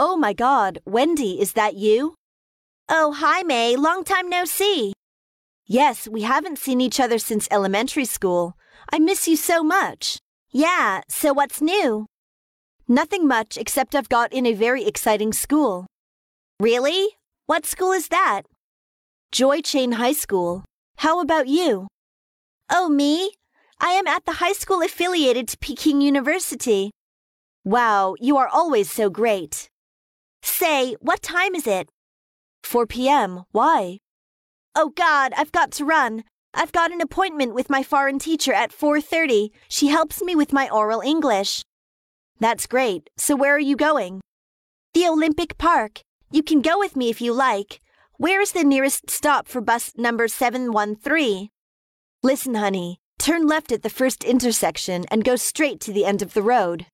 Oh my god, Wendy, is that you? Oh, hi, May. Long time no see. Yes, we haven't seen each other since elementary school. I miss you so much. Yeah, so what's new? Nothing much except I've got in a very exciting school. Really? What school is that? Joy Chain High School. How about you? Oh, me? I am at the high school affiliated to Peking University. Wow, you are always so great. Say, what time is it? 4 p.m. Why? Oh God, I've got to run. I've got an appointment with my foreign teacher at 4:30. She helps me with my oral English. That's great. So where are you going? The Olympic Park. You can go with me if you like. Where is the nearest stop for bus number 713? Listen, honey. Turn left at the first intersection and go straight to the end of the road.